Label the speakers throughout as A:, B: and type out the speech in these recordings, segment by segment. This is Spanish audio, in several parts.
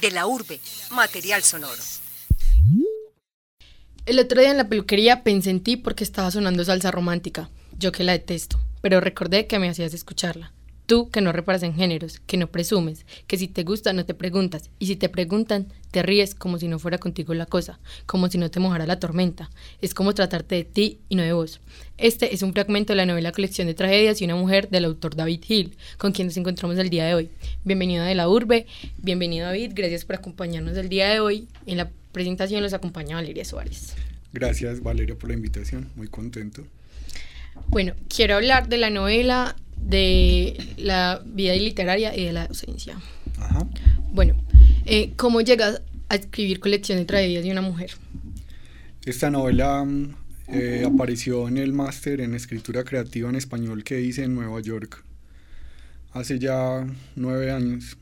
A: De la urbe, material sonoro.
B: El otro día en la peluquería pensé en ti porque estaba sonando salsa romántica. Yo que la detesto, pero recordé que me hacías escucharla. Tú que no reparas en géneros, que no presumes, que si te gusta no te preguntas, y si te preguntan, te ríes como si no fuera contigo la cosa, como si no te mojara la tormenta. Es como tratarte de ti y no de vos. Este es un fragmento de la novela Colección de Tragedias y una mujer del autor David Hill, con quien nos encontramos el día de hoy. Bienvenido de la urbe, bienvenido David, gracias por acompañarnos el día de hoy. En la presentación los acompaña Valeria Suárez.
C: Gracias Valeria por la invitación, muy contento.
B: Bueno, quiero hablar de la novela de la vida literaria y de la docencia. Ajá. Bueno, eh, ¿cómo llegas a escribir colección de tragedias de una mujer?
C: Esta novela eh, apareció en el máster en escritura creativa en español que hice en Nueva York hace ya nueve años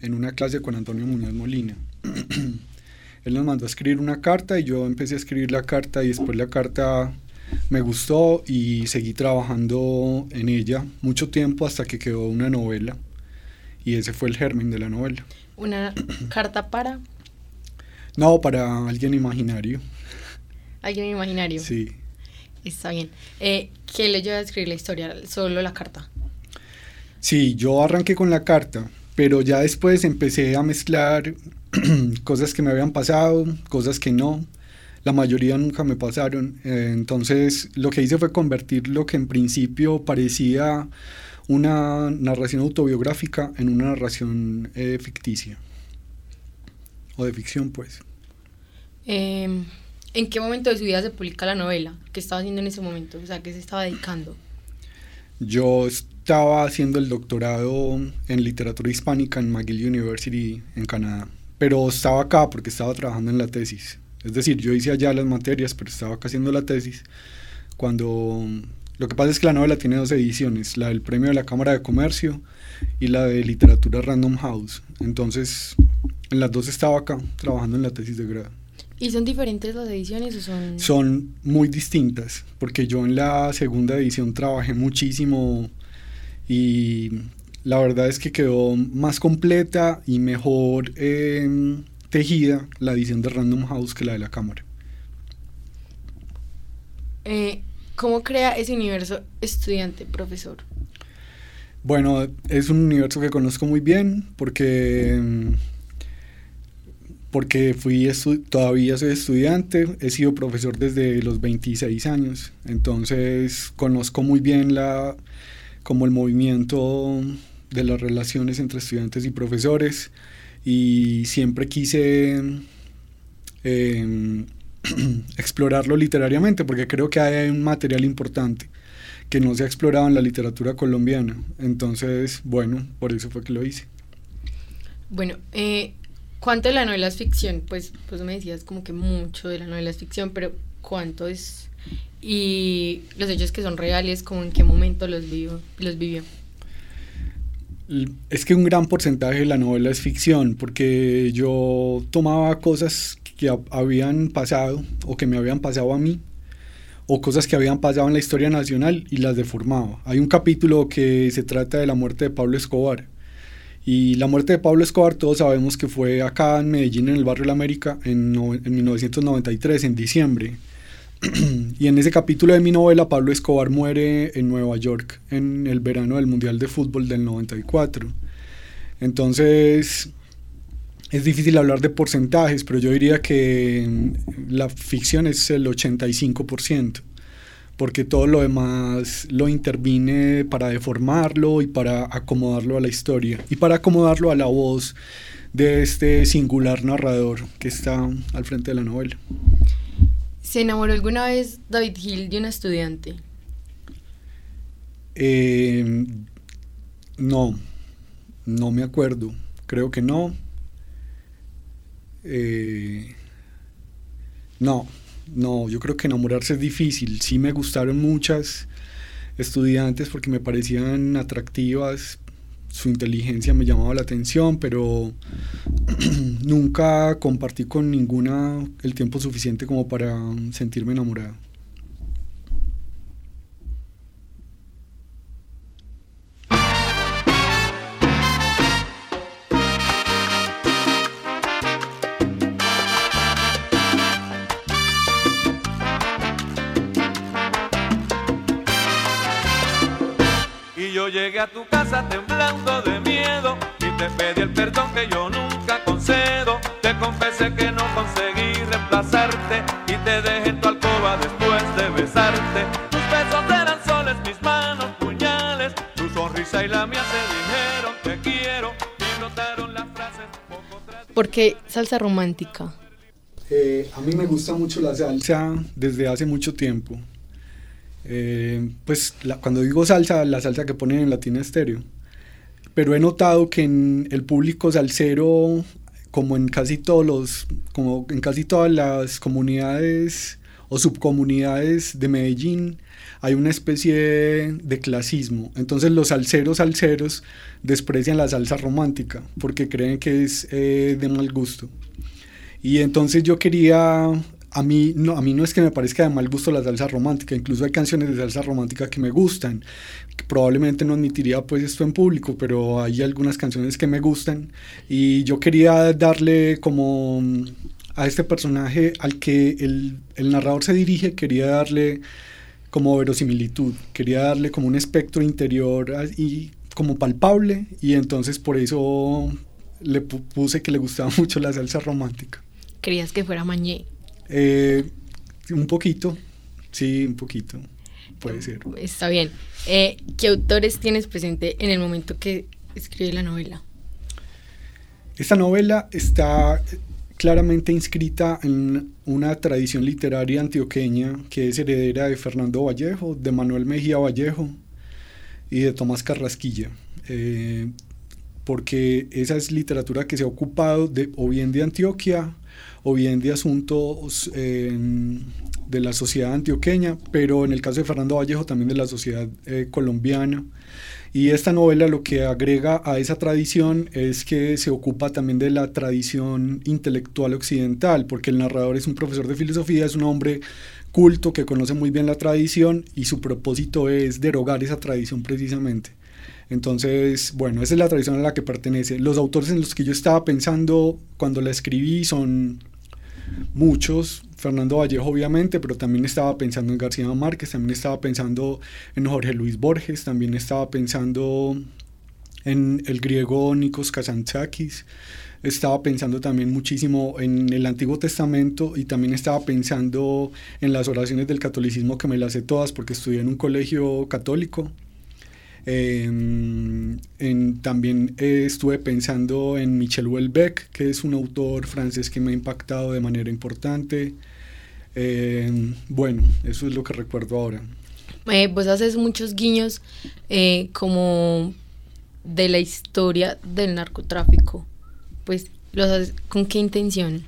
C: en una clase con Antonio Muñoz Molina. Él nos mandó a escribir una carta y yo empecé a escribir la carta y después la carta me gustó y seguí trabajando en ella mucho tiempo hasta que quedó una novela. Y ese fue el germen de la novela.
B: ¿Una carta para?
C: No, para alguien imaginario.
B: ¿Alguien imaginario?
C: Sí.
B: Está bien. Eh, ¿Qué le lleva a escribir la historia? ¿Solo la carta?
C: Sí, yo arranqué con la carta, pero ya después empecé a mezclar cosas que me habían pasado, cosas que no la mayoría nunca me pasaron. Eh, entonces lo que hice fue convertir lo que en principio parecía una narración autobiográfica en una narración eh, ficticia. O de ficción, pues.
B: Em, ¿En qué momento de su vida se publica la novela? ¿Qué estaba haciendo en ese momento? O sea, ¿qué se estaba dedicando?
C: Yo estaba haciendo el doctorado en literatura hispánica en McGill University en Canadá, pero estaba acá porque estaba trabajando en la tesis. Es decir, yo hice allá las materias, pero estaba acá haciendo la tesis. Cuando lo que pasa es que la novela tiene dos ediciones, la del premio de la Cámara de Comercio y la de literatura Random House. Entonces, en las dos estaba acá trabajando en la tesis de grado.
B: ¿Y son diferentes las ediciones o son...?
C: Son muy distintas, porque yo en la segunda edición trabajé muchísimo y la verdad es que quedó más completa y mejor eh, tejida la edición de Random House que la de la cámara.
B: Eh, ¿Cómo crea ese universo estudiante, profesor?
C: Bueno, es un universo que conozco muy bien porque, porque fui todavía soy estudiante, he sido profesor desde los 26 años, entonces conozco muy bien la, como el movimiento de las relaciones entre estudiantes y profesores y siempre quise em, explorarlo literariamente porque creo que hay un material importante que no se ha explorado en la literatura colombiana. Entonces, bueno, por eso fue que lo hice.
B: Bueno, eh, ¿cuánto de la novela es ficción? Pues, pues me decías como que mucho de la novela es ficción, pero ¿cuánto es? Y los hechos que son reales, como en qué momento los, vivo, los vivió
C: es que un gran porcentaje de la novela es ficción, porque yo tomaba cosas que habían pasado o que me habían pasado a mí, o cosas que habían pasado en la historia nacional y las deformaba. Hay un capítulo que se trata de la muerte de Pablo Escobar. Y la muerte de Pablo Escobar todos sabemos que fue acá en Medellín, en el barrio de la América, en, en 1993, en diciembre. y en ese capítulo de mi novela, Pablo Escobar muere en Nueva York en el verano del Mundial de Fútbol del 94. Entonces, es difícil hablar de porcentajes, pero yo diría que la ficción es el 85%, porque todo lo demás lo intervine para deformarlo y para acomodarlo a la historia y para acomodarlo a la voz de este singular narrador que está al frente de la novela.
B: ¿Se enamoró alguna vez David Hill de una estudiante?
C: Eh, no, no me acuerdo. Creo que no. Eh, no, no, yo creo que enamorarse es difícil. Sí me gustaron muchas estudiantes porque me parecían atractivas, su inteligencia me llamaba la atención, pero nunca compartí con ninguna el tiempo suficiente como para sentirme enamorado.
D: Y yo llegué a tu casa temprano el perdón que yo nunca concedo. Te confesé que no conseguí reemplazarte y te dejé en tu alcoba después de besarte. Tus besos eran soles, mis manos puñales, tu sonrisa y la mía se dijeron te quiero y notaron las frases poco
B: ¿Por qué salsa romántica?
C: Eh, a mí me gusta mucho la salsa desde hace mucho tiempo. Eh, pues cuando digo salsa, la salsa que ponen en Latina Estéreo. Pero he notado que en el público salsero, como en casi todos los, como en casi todas las comunidades o subcomunidades de Medellín, hay una especie de clasismo. Entonces los salseros salseros desprecian la salsa romántica porque creen que es eh, de mal gusto. Y entonces yo quería a mí, no, a mí no es que me parezca de mal gusto la salsa romántica, incluso hay canciones de salsa romántica que me gustan. Probablemente no admitiría pues esto en público, pero hay algunas canciones que me gustan y yo quería darle como a este personaje al que el, el narrador se dirige, quería darle como verosimilitud, quería darle como un espectro interior y como palpable y entonces por eso le puse que le gustaba mucho la salsa romántica.
B: Querías que fuera Mañé.
C: Eh, un poquito, sí, un poquito, puede ser.
B: Está bien. Eh, ¿Qué autores tienes presente en el momento que escribe la novela?
C: Esta novela está claramente inscrita en una tradición literaria antioqueña que es heredera de Fernando Vallejo, de Manuel Mejía Vallejo y de Tomás Carrasquilla. Eh, porque esa es literatura que se ha ocupado de, o bien de Antioquia o bien de asuntos em, de la sociedad antioqueña, pero en el caso de Fernando Vallejo también de la sociedad eh, colombiana. Y esta novela lo que agrega a esa tradición es que se ocupa también de la tradición intelectual occidental, porque el narrador es un profesor de filosofía, es un hombre culto que conoce muy bien la tradición y su propósito es derogar esa tradición precisamente. Entonces, bueno, esa es la tradición a la que pertenece. Los autores en los que yo estaba pensando cuando la escribí son muchos, Fernando Vallejo obviamente, pero también estaba pensando en García Márquez, también estaba pensando en Jorge Luis Borges, también estaba pensando en el griego Nikos Kazantzakis, estaba pensando también muchísimo en el Antiguo Testamento y también estaba pensando en las oraciones del catolicismo que me las sé todas porque estudié en un colegio católico. Em, también estuve pensando en Michel Houellebecq, que es un autor francés que me ha impactado de manera importante. Em, bueno, eso es lo que recuerdo ahora.
B: Eh, vos haces muchos guiños eh, como de la historia del narcotráfico. Pues, ¿los ¿con qué intención?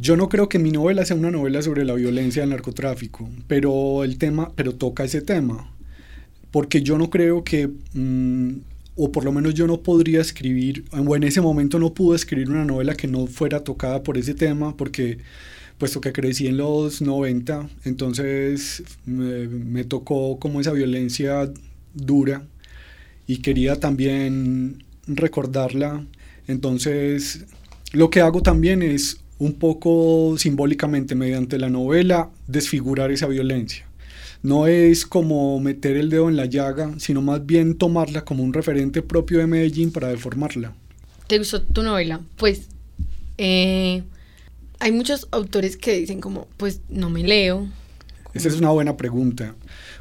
C: Yo no creo que mi novela sea una novela sobre la violencia del narcotráfico, pero el tema, pero toca ese tema, porque yo no creo que, mm, o por lo menos yo no podría escribir, o en ese momento no pude escribir una novela que no fuera tocada por ese tema, porque puesto que crecí en los 90, entonces me, me tocó como esa violencia dura y quería también recordarla. Entonces, lo que hago también es un poco simbólicamente mediante la novela desfigurar esa violencia. No es como meter el dedo en la llaga, sino más bien tomarla como un referente propio de Medellín para deformarla.
B: ¿Te gustó tu novela? Pues eh, hay muchos autores que dicen como, pues no me leo.
C: Esa es una buena pregunta,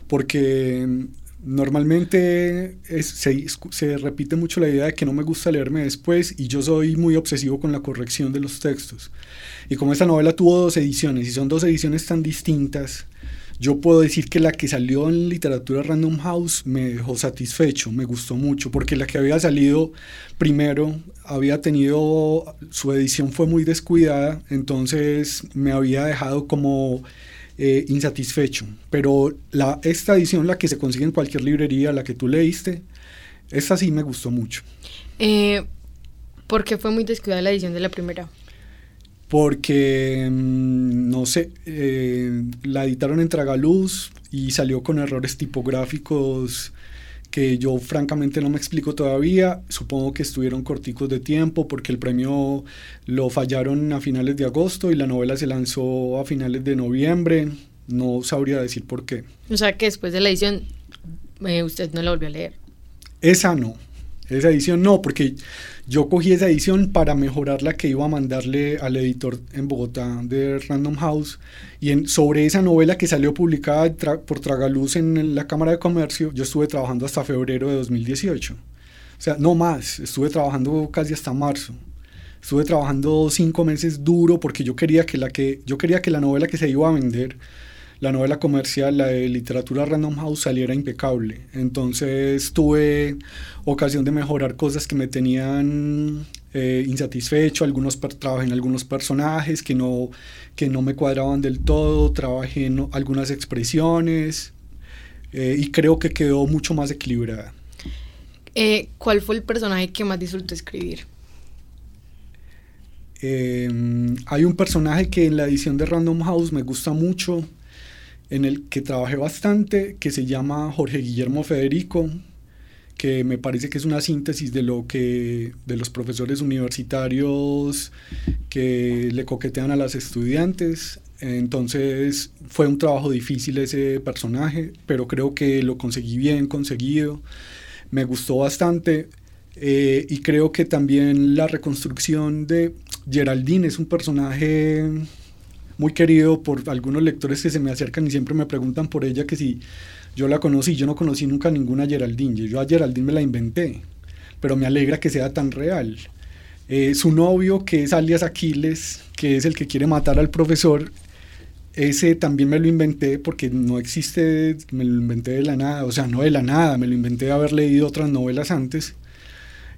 C: porque Normalmente se, repite mucho la idea de que no me gusta leerme después y yo soy muy obsesivo con la corrección de los textos. Y como esta novela tuvo dos ediciones y son dos ediciones tan distintas, yo puedo decir que la que salió en literatura Random House me dejó satisfecho, me gustó mucho, porque la que había salido primero había tenido, su edición fue muy descuidada, entonces me había dejado como eh, insatisfecho. Pero la, esta edición, la que se consigue en cualquier librería, la que tú leíste, esta sí me gustó mucho.
B: Eh, ¿Por qué fue muy descuidada la edición de la primera?
C: Porque, mm, no sé, eh, la editaron en Tragaluz y salió con errores tipográficos que yo francamente no me explico todavía. Supongo que estuvieron corticos de tiempo porque el premio lo fallaron a finales de agosto y la novela se lanzó a finales de noviembre. No sabría decir por qué.
B: O sea que después de la edición eh, usted no la volvió a leer.
C: Esa no, esa edición no, porque yo cogí esa edición para mejorar la que iba a mandarle al editor en Bogotá de Random House. Y en, sobre esa novela que salió publicada por Tragaluz en la Cámara de Comercio, yo estuve trabajando hasta febrero de 2018. O sea, no más, estuve trabajando casi hasta marzo. Estuve trabajando cinco meses duro porque yo quería que la, que, yo quería que la novela que se iba a vender la novela comercial, la de literatura Random House, saliera impecable. Entonces tuve ocasión de mejorar cosas que me tenían eh, insatisfecho, algunos trabajé en algunos personajes que no, que no me cuadraban del todo, trabajé en algunas expresiones eh, y creo que quedó mucho más equilibrada.
B: Eh, ¿Cuál fue el personaje que más disfrutó escribir?
C: hay un personaje que en la edición de Random House me gusta mucho, en el que trabajé bastante, que se llama Jorge Guillermo Federico, que me parece que es una síntesis de lo que de los profesores universitarios que le coquetean a las estudiantes. Entonces fue un trabajo difícil ese personaje, pero creo que lo conseguí bien conseguido. Me gustó bastante. Eh, y creo que también la reconstrucción de Geraldine es un personaje muy querido por algunos lectores que se me acercan y siempre me preguntan por ella que si yo la conocí, yo no conocí nunca ninguna Geraldine, yo a Geraldine me la inventé, pero me alegra que sea tan real. Eh, su novio, que es alias Aquiles, que es el que quiere matar al profesor, ese también me lo inventé porque no existe, me lo inventé de la nada, o sea, no de la nada, me lo inventé de haber leído otras novelas antes.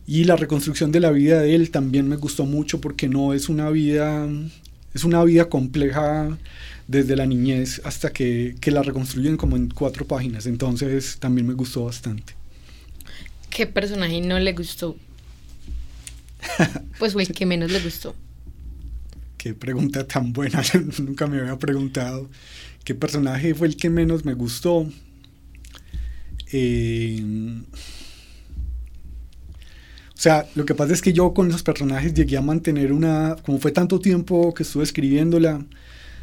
C: Y la reconstrucción de la vida de él también me gustó mucho porque no es una vida es una vida compleja desde la niñez hasta que, que la reconstruyen como en cuatro páginas. Entonces también me gustó bastante.
B: ¿Qué personaje no le gustó? pues fue el que menos le gustó.
C: Qué pregunta tan buena, nunca me había preguntado. ¿Qué personaje fue el que menos me gustó? Eh, o sea, lo que pasa es que yo con los personajes llegué a mantener una, como fue tanto tiempo que estuve escribiéndola,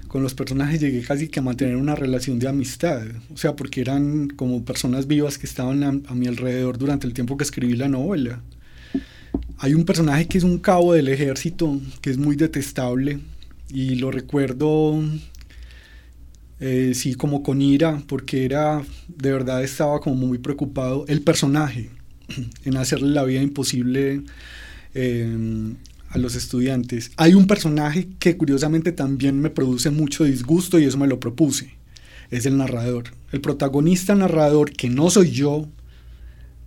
C: con los personajes llegué casi que a mantener una relación de amistad. O sea, porque eran como personas vivas que estaban a, mi alrededor durante el tiempo que escribí la novela. Hay un personaje que es un cabo del ejército, que es muy detestable, y lo recuerdo, eh, sí, como con ira, porque era, de verdad estaba como muy preocupado. El personaje, en hacerle la vida imposible eh, a los estudiantes. Hay un personaje que curiosamente también me produce mucho disgusto y eso me lo propuse. Es el narrador. El protagonista narrador, que no soy yo,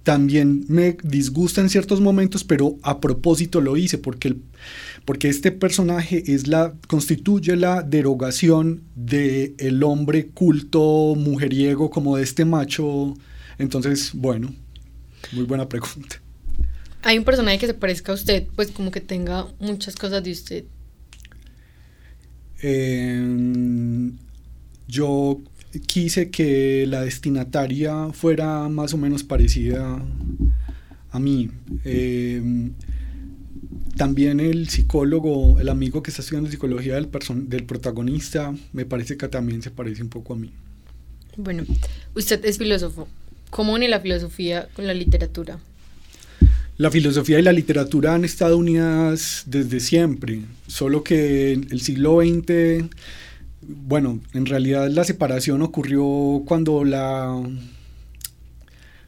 C: también me disgusta en ciertos momentos, pero a propósito lo hice, porque, porque este personaje es la, constituye la derogación del el hombre culto, mujeriego, como de este macho. Entonces, bueno, muy buena pregunta.
B: ¿Hay un personaje que se parezca a usted, pues como que tenga muchas cosas de usted?
C: Em, yo quise que la destinataria fuera más o menos parecida a mí. Em, también el psicólogo, el amigo que está estudiando psicología del, del protagonista, me parece que también se parece un poco a mí.
B: Bueno, usted es filósofo. ¿Cómo une la filosofía con la literatura?
C: La filosofía y la literatura han estado unidas desde siempre, solo que en el siglo XX, bueno, en realidad la separación ocurrió cuando la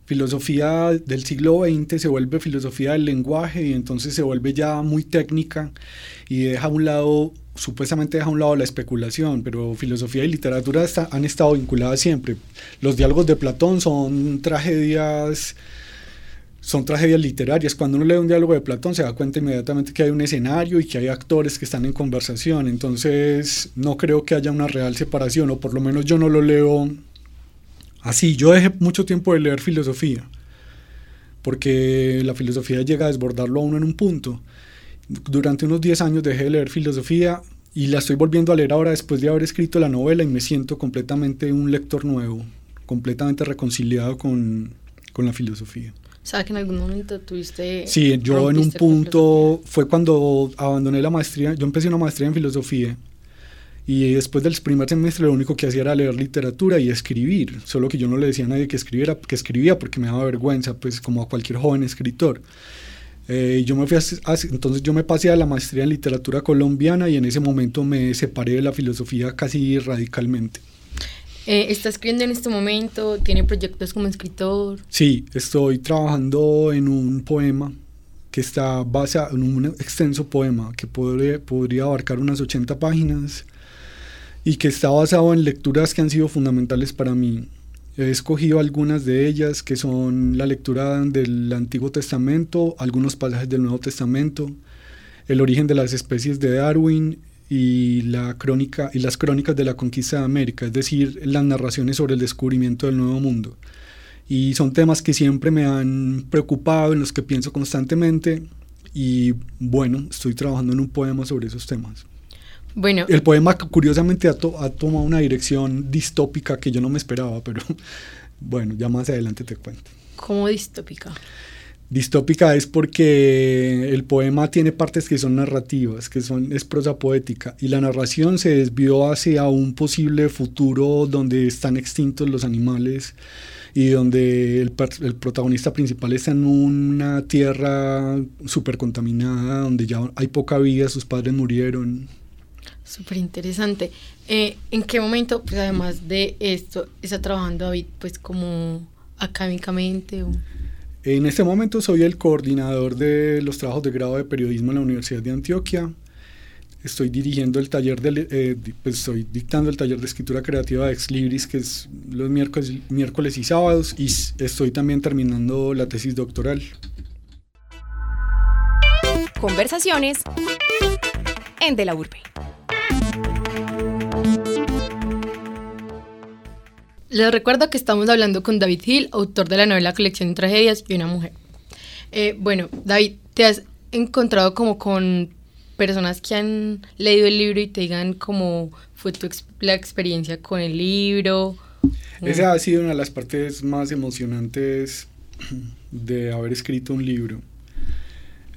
C: filosofía del siglo XX se vuelve filosofía del lenguaje y entonces se vuelve ya muy técnica y deja a un lado supuestamente deja a un lado la especulación, pero filosofía y literatura han estado vinculadas siempre. Los diálogos de Platón son tragedias son tragedias literarias. Cuando uno lee un diálogo de Platón se da cuenta inmediatamente que hay un escenario y que hay actores que están en conversación. Entonces no creo que haya una real separación, o por lo menos yo no lo leo así. Yo dejé mucho tiempo de leer filosofía, porque la filosofía llega a desbordarlo a uno en un punto durante unos 10 años dejé de leer filosofía y la estoy volviendo a leer ahora después de haber escrito la novela y me siento completamente un lector nuevo, completamente reconciliado con, con la filosofía.
B: ¿Sabes que en algún momento tuviste...
C: Sí, yo en un punto, fue cuando abandoné la maestría, yo empecé una maestría en filosofía Y después del primer semestre lo único que hacía era leer literatura y escribir, solo que yo no le decía a nadie que escribiera, que escribía porque me daba vergüenza, pues como a cualquier joven escritor. Eh, yo me fui entonces yo me pasé a la maestría en literatura colombiana y en ese momento me separé de la filosofía casi radicalmente.
B: Eh, ¿Está escribiendo en este momento? ¿Tiene proyectos como escritor?
C: Sí, estoy trabajando en un poema que está basado en un extenso poema que podría, podría abarcar unas 80 páginas y que está basado en lecturas que han sido fundamentales para mí. He escogido algunas de ellas que son la lectura del Antiguo Testamento, algunos pasajes del Nuevo Testamento, el origen de las especies de Darwin y, la crónica, y las crónicas de la conquista de América, es decir, las narraciones sobre el descubrimiento del Nuevo Mundo. Y son temas que siempre me han preocupado, en los que pienso constantemente y bueno, estoy trabajando en un poema sobre esos temas.
B: Bueno.
C: El poema curiosamente ha, tomado una dirección distópica que yo no me esperaba, pero bueno, ya más adelante te cuento.
B: ¿Cómo distópica?
C: Distópica es porque el poema tiene partes que son narrativas, que son, es prosa poética, y la narración se desvió hacia un posible futuro donde están extintos los animales y donde el, el protagonista principal está en una tierra súper contaminada, donde ya hay poca vida, sus padres murieron.
B: Súper interesante. Eh, ¿En qué momento, pues además de esto, está trabajando David pues como académicamente?
C: En este momento soy el coordinador de los trabajos de grado de periodismo en la Universidad de Antioquia. Estoy dirigiendo el taller, de, eh, pues estoy dictando el taller de escritura creativa de Ex Libris, que es los miércoles, miércoles y sábados, y estoy también terminando la tesis doctoral.
E: Conversaciones en De la Urbe.
B: Les recuerdo que estamos hablando con David Hill, autor de la novela Colección de Tragedias y una mujer. Eh, bueno, David, ¿te has encontrado como con personas que han leído el libro y te digan cómo fue tu la experiencia con el libro?
C: Esa ha sido una de las partes más emocionantes de haber escrito un libro.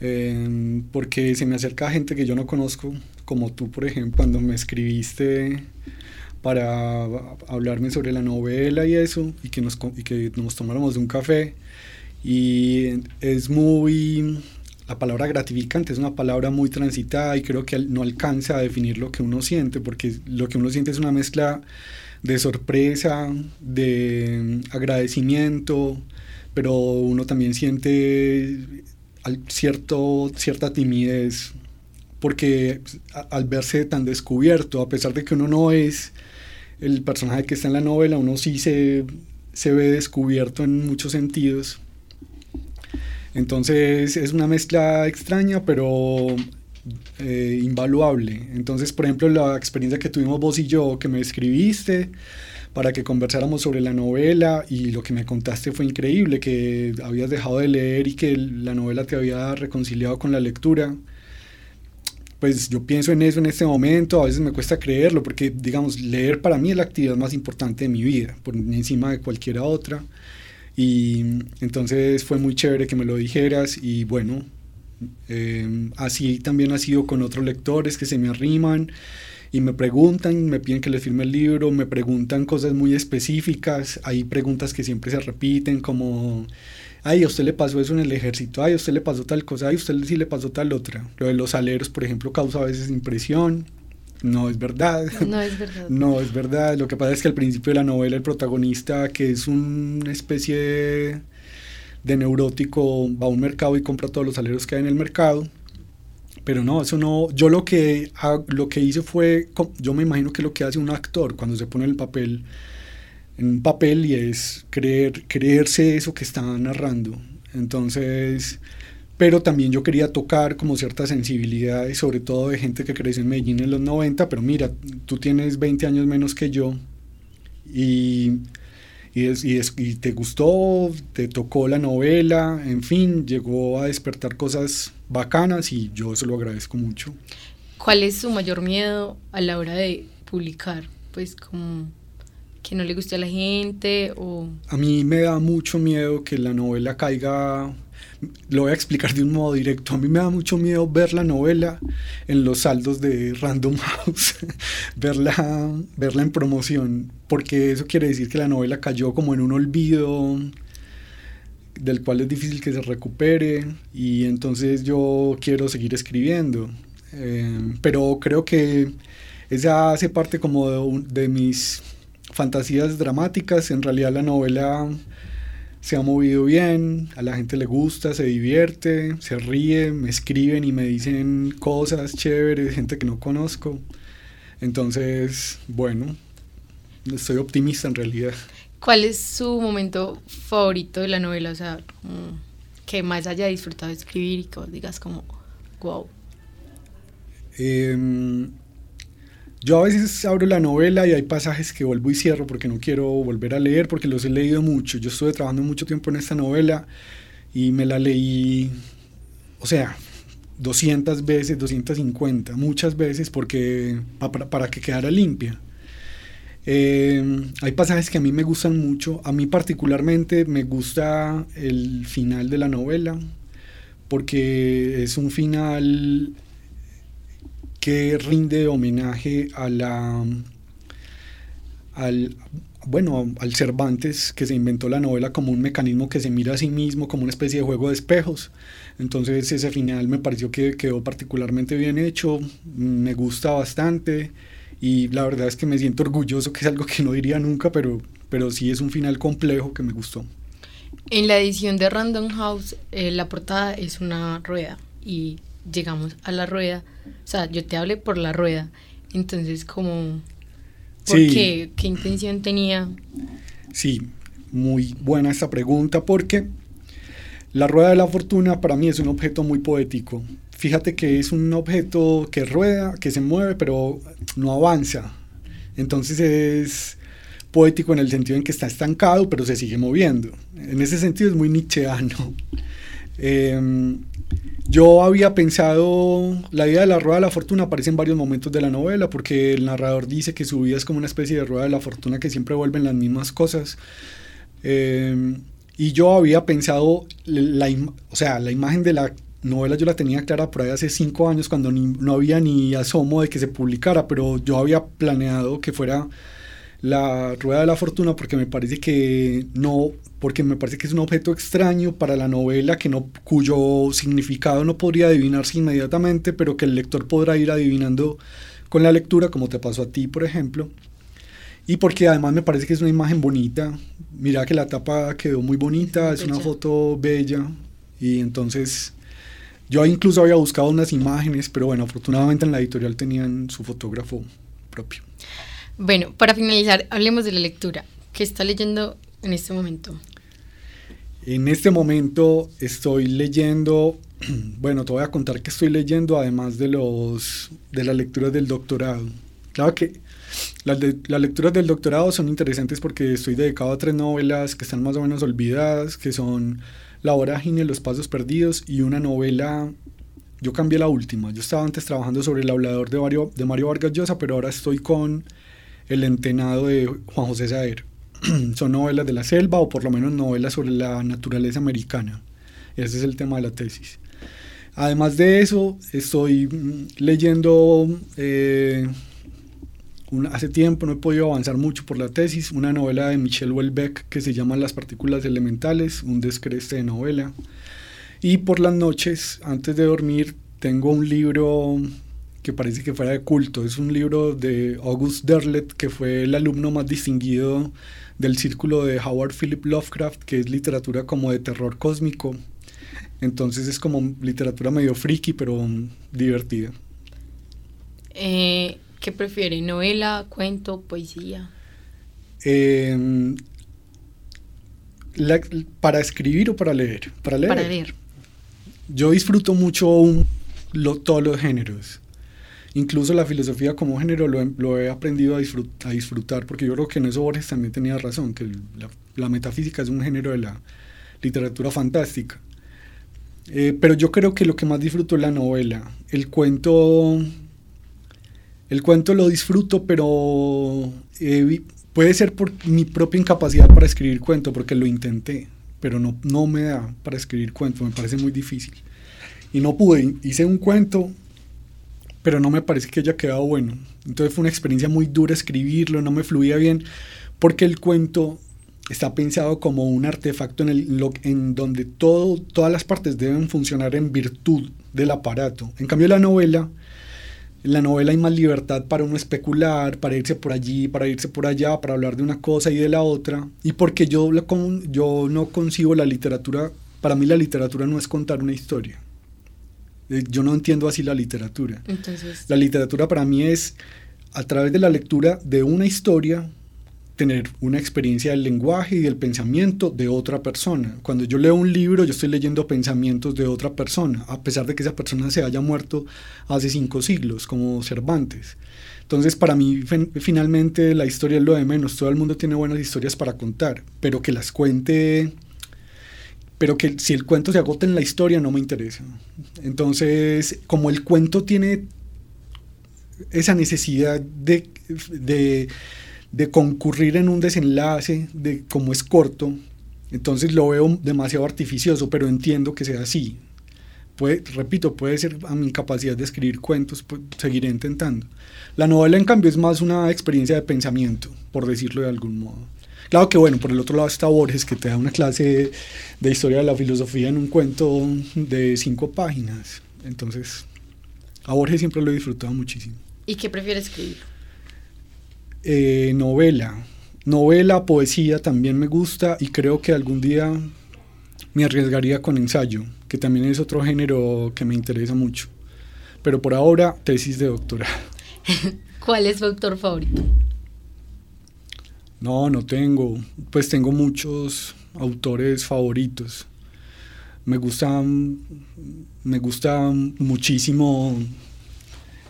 C: Eh, porque se me acerca gente que yo no conozco, como tú, por ejemplo, cuando me escribiste para hablarme sobre la novela y eso, y que nos, y que nos tomáramos de un café. Y es muy, la palabra gratificante es una palabra muy transitada y creo que no alcanza a definir lo que uno siente, porque lo que uno siente es una mezcla de sorpresa, de agradecimiento, pero uno también siente cierto, cierta timidez, porque al verse tan descubierto, a pesar de que uno no es el personaje que está en la novela, uno sí se, se ve descubierto en muchos sentidos. Entonces es una mezcla extraña, pero eh, invaluable. Entonces, por ejemplo, la experiencia que tuvimos vos y yo, que me escribiste para que conversáramos sobre la novela y lo que me contaste fue increíble, que habías dejado de leer y que la novela te había reconciliado con la lectura pues yo pienso en eso en este momento, a veces me cuesta creerlo, porque digamos, leer para mí es la actividad más importante de mi vida, por encima de cualquier otra. Y entonces fue muy chévere que me lo dijeras y bueno, eh, así también ha sido con otros lectores que se me arriman y me preguntan, me piden que les firme el libro, me preguntan cosas muy específicas, hay preguntas que siempre se repiten como ay, a usted le pasó eso en el ejército, ay, a usted le pasó tal cosa, ay, a usted sí le pasó tal otra. Lo de los aleros, por ejemplo, causa a veces impresión. No es verdad.
B: No es verdad.
C: no es verdad. Lo que pasa es que al principio de la novela el protagonista, que es una especie de, neurótico, va a un mercado y compra todos los aleros que hay en el mercado. Pero no, eso no. Yo lo que, lo que hice fue. Yo me imagino que lo que hace un actor cuando se pone el papel en un papel y es creer, creerse eso que está narrando. Entonces, pero también yo quería tocar como ciertas sensibilidades, sobre todo de gente que creció en Medellín en los 90, pero mira, tú tienes 20 años menos que yo y, y, y, y te gustó, te tocó la novela, en fin, llegó a despertar cosas bacanas y yo eso lo agradezco mucho.
B: ¿Cuál es su mayor miedo a la hora de publicar? Pues como que no le guste a la gente o...
C: A mí me da mucho miedo que la novela caiga, lo voy a explicar de un modo directo. A mí me da mucho miedo ver la novela en los saldos de Random House, verla, verla en promoción, porque eso quiere decir que la novela cayó como en un olvido del cual es difícil que se recupere y entonces yo quiero seguir escribiendo. Eh, pero creo que esa hace parte como de, de mis fantasías dramáticas. En realidad la novela se ha movido bien, a la gente le gusta, se divierte, se ríe, me escriben y me dicen cosas chéveres, gente que no conozco. Entonces, bueno, estoy optimista en realidad.
B: ¿Cuál es su momento favorito de la novela? O sea, que más haya disfrutado de escribir y que vos digas como, wow.
C: Eh, yo a veces abro la novela y hay pasajes que vuelvo y cierro porque no quiero volver a leer porque los he leído mucho. Yo estuve trabajando mucho tiempo en esta novela y me la leí, o sea, 200 veces, 250, muchas veces porque para, para que quedara limpia. Eh, hay pasajes que a mí me gustan mucho. A mí particularmente me gusta el final de la novela porque es un final que rinde homenaje a la, al, bueno, al Cervantes que se inventó la novela como un mecanismo que se mira a sí mismo como una especie de juego de espejos. Entonces ese final me pareció que quedó particularmente bien hecho, me gusta bastante y la verdad es que me siento orgulloso, que es algo que no diría nunca, pero, pero sí es un final complejo que me gustó.
B: En la edición de Random House, eh, la portada es una rueda y llegamos a la rueda, o sea, yo te hablé por la rueda, entonces como, ¿por
C: Sí.
B: qué? ¿Qué intención tenía?
C: Sí, muy buena esta pregunta porque la rueda de la fortuna para mí es un objeto muy poético. Fíjate que es un objeto que rueda, que se mueve, pero no avanza. Entonces es poético en el sentido en que está estancado, pero se sigue moviendo. En ese sentido es muy nietzscheano. Em, yo había pensado, la idea de la rueda de la fortuna aparece en varios momentos de la novela, porque el narrador dice que su vida es como una especie de rueda de la fortuna que siempre vuelven las mismas cosas. Eh, y yo había pensado, la, o sea, la imagen de la novela yo la tenía clara por ahí hace cinco años cuando ni- no había ni asomo de que se publicara, pero yo había planeado que fuera la rueda de la fortuna porque me parece que no, porque me parece que es un objeto extraño para la novela que no, cuyo significado no podría adivinarse inmediatamente, pero que el lector podrá ir adivinando con la lectura, como te pasó a ti, por ejemplo. Y porque además me parece que es una imagen bonita. Mira que la tapa quedó muy bonita, es una foto bella. Y entonces yo incluso había buscado unas imágenes, pero bueno, afortunadamente en la editorial tenían su fotógrafo propio.
B: Bueno, para finalizar, hablemos de la lectura. ¿Qué está leyendo en este momento?
C: En este momento estoy leyendo, bueno, te voy a contar que estoy leyendo además de los de las lecturas del doctorado. Claro que las, lecturas del doctorado son interesantes porque estoy dedicado a tres novelas que están más o menos olvidadas, que son La vorágine, Los pasos perdidos y una novela, yo cambié la última, yo estaba antes trabajando sobre el hablador de Mario, de Mario Vargas Llosa, pero ahora estoy con El entenado de Juan José Saer. son novelas de la selva o por lo menos novelas sobre la naturaleza americana. Ese es el tema de la tesis. Además de eso, estoy mm, leyendo, eh, hace tiempo no he podido avanzar mucho por la tesis, una novela de Michel Houellebecq que se llama Las partículas elementales, un descreste de novela. Y por las noches, antes de dormir, tengo un libro que parece que fuera de culto. Es un libro de August Derlet, que fue el alumno más distinguido del círculo de Howard Philip Lovecraft, que es literatura como de terror cósmico. Entonces es como literatura medio friki, pero divertida.
B: Eh, ¿Qué prefiere? ¿Novela, cuento, poesía?
C: Eh, la- ¿Para escribir o para leer? Para leer.
B: Para leer.
C: Yo disfruto mucho un- lo- todos los géneros. Incluso la filosofía como género lo he, aprendido a, disfrut- a disfrutar, porque yo creo que en eso Borges también tenía razón, que la, metafísica es un género de la literatura fantástica. Eh, pero yo creo que lo que más disfruto es la novela. El cuento, el cuento lo disfruto, pero eh, puede ser por mi propia incapacidad para escribir cuento, porque lo intenté, pero no, no me da para escribir cuentos, me parece muy difícil. Y no pude, hice un cuento, pero no me parece que haya quedado bueno. Entonces fue una experiencia muy dura escribirlo, no me fluía bien, porque el cuento está pensado como un artefacto en, el, en donde todo, todas las partes deben funcionar en virtud del aparato. En cambio la novela, en la novela hay más libertad para uno especular, para irse por allí, para irse por allá, para hablar de una cosa y de la otra. Y porque yo, yo no concibo la literatura, para mí la literatura no es contar una historia. Eh, yo no entiendo así la literatura.
B: Entonces,
C: La literatura para mí es, a través de la lectura de una historia, tener una experiencia del lenguaje y del pensamiento de otra persona. Cuando yo leo un libro, yo estoy leyendo pensamientos de otra persona, a pesar de que esa persona se haya muerto hace cinco siglos, como Cervantes. Entonces, para mí, fin- finalmente, la historia es lo de menos. Todo el mundo tiene buenas historias para contar, pero que las cuente pero que si el cuento se agota en la historia no me interesa. Entonces, como el cuento tiene esa necesidad de, de, concurrir en un desenlace, de como es corto, entonces lo veo demasiado artificioso, pero entiendo que sea así. Puede, repito, puede ser a mi incapacidad de escribir cuentos, pues, seguiré intentando. La novela, en cambio, es más una experiencia de pensamiento, por decirlo de algún modo. Claro que bueno, por el otro lado está Borges, que te da una clase de historia de la filosofía en un cuento de cinco páginas. Entonces, a Borges siempre lo he disfrutado muchísimo.
B: ¿y qué prefieres escribir?
C: Eh, novela. Novela, poesía también me gusta y creo que algún día me arriesgaría con ensayo, que también es otro género que me interesa mucho. Pero por ahora, tesis de doctorado.
B: ¿Cuál es tu autor favorito?
C: No, no tengo. Pues tengo muchos autores favoritos. Me gusta, me gusta muchísimo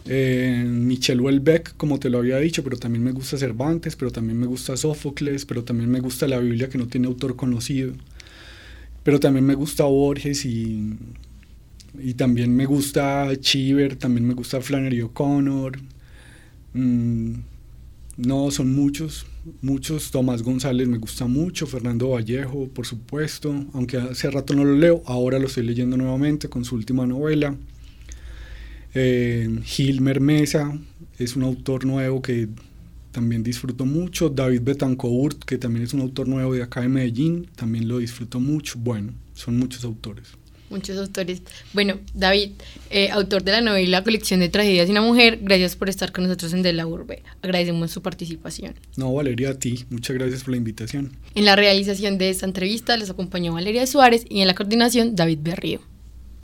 C: eh, Michel Houellebecq, como te lo había dicho, pero también me gusta Cervantes, pero también me gusta Sófocles, pero también me gusta la Biblia que no tiene autor conocido. Pero también me gusta Borges y, y también me gusta Cheever, también me gusta Flannery O'Connor. Mm, no, son muchos, muchos. Tomás González me gusta mucho, Fernando Vallejo, por supuesto, aunque hace rato no lo leo, ahora lo estoy leyendo nuevamente con su última novela. Eh, Gilmer Mesa es un autor nuevo que también disfruto mucho. David Betancourt, que también es un autor nuevo de acá de Medellín, también lo disfruto mucho. Bueno, son muchos autores.
B: Muchos autores. Bueno, David, eh, autor de la novela Colección de Tragedias y una Mujer, gracias por estar con nosotros en De la Urbe. Agradecemos su participación.
C: No, Valeria, a ti, muchas gracias por la invitación.
B: En la realización de esta entrevista les acompañó Valeria Suárez y en la coordinación David Berrío.